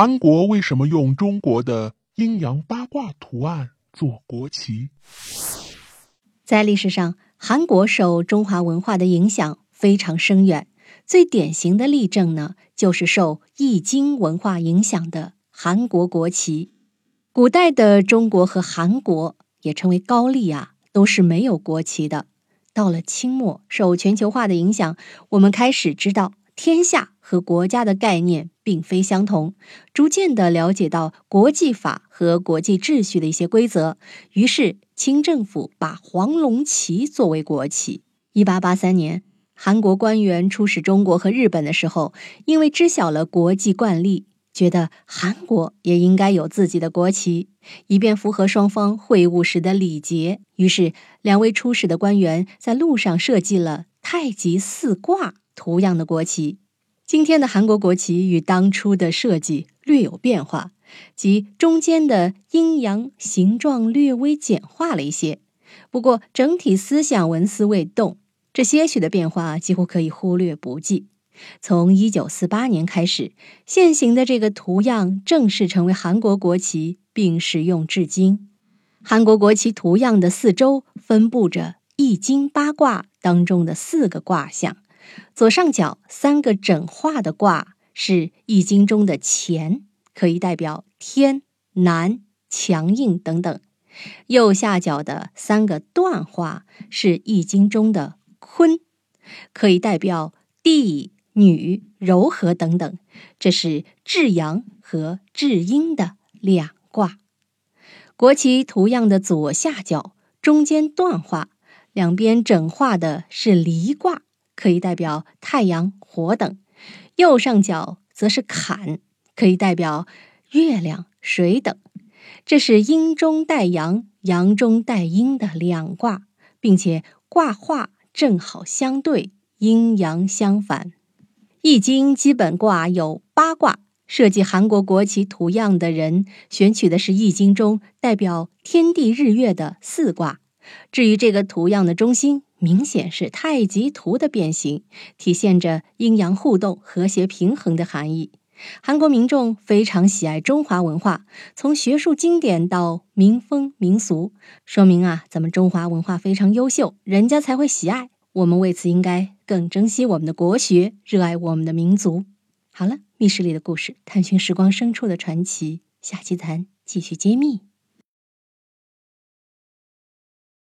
韩国为什么用中国的阴阳八卦图案做国旗？在历史上，韩国受中华文化的影响非常深远。最典型的例证呢，就是受《易经》文化影响的韩国国旗。古代的中国和韩国，也称为高丽啊，都是没有国旗的。到了清末，受全球化的影响，我们开始知道天下和国家的概念并非相同，逐渐的了解到国际法和国际秩序的一些规则。于是，清政府把黄龙旗作为国旗。一八八三年，韩国官员出使中国和日本的时候，因为知晓了国际惯例。觉得韩国也应该有自己的国旗，以便符合双方会晤时的礼节。于是，两位出使的官员在路上设计了太极四卦图样的国旗。今天的韩国国旗与当初的设计略有变化，即中间的阴阳形状略微简化了一些。不过，整体思想纹丝未动，这些许的变化几乎可以忽略不计。从一九四八年开始，现行的这个图样正式成为韩国国旗，并使用至今。韩国国旗图样的四周分布着《易经》八卦当中的四个卦象，左上角三个整化的卦是《易经》中的乾，可以代表天、南、强硬等等；右下角的三个断化是《易经》中的坤，可以代表地。女柔和等等，这是至阳和至阴的两卦。国旗图样的左下角中间断化，两边整化的是离卦，可以代表太阳、火等；右上角则是坎，可以代表月亮、水等。这是阴中带阳、阳中带阴的两卦，并且卦画正好相对，阴阳相反。易经基本卦有八卦，设计韩国国旗图样的人选取的是易经中代表天地日月的四卦。至于这个图样的中心，明显是太极图的变形，体现着阴阳互动、和谐平衡的含义。韩国民众非常喜爱中华文化，从学术经典到民风民俗，说明啊，咱们中华文化非常优秀，人家才会喜爱。我们为此应该更珍惜我们的国学，热爱我们的民族。好了，密室里的故事，探寻时光深处的传奇，下期咱继续揭秘。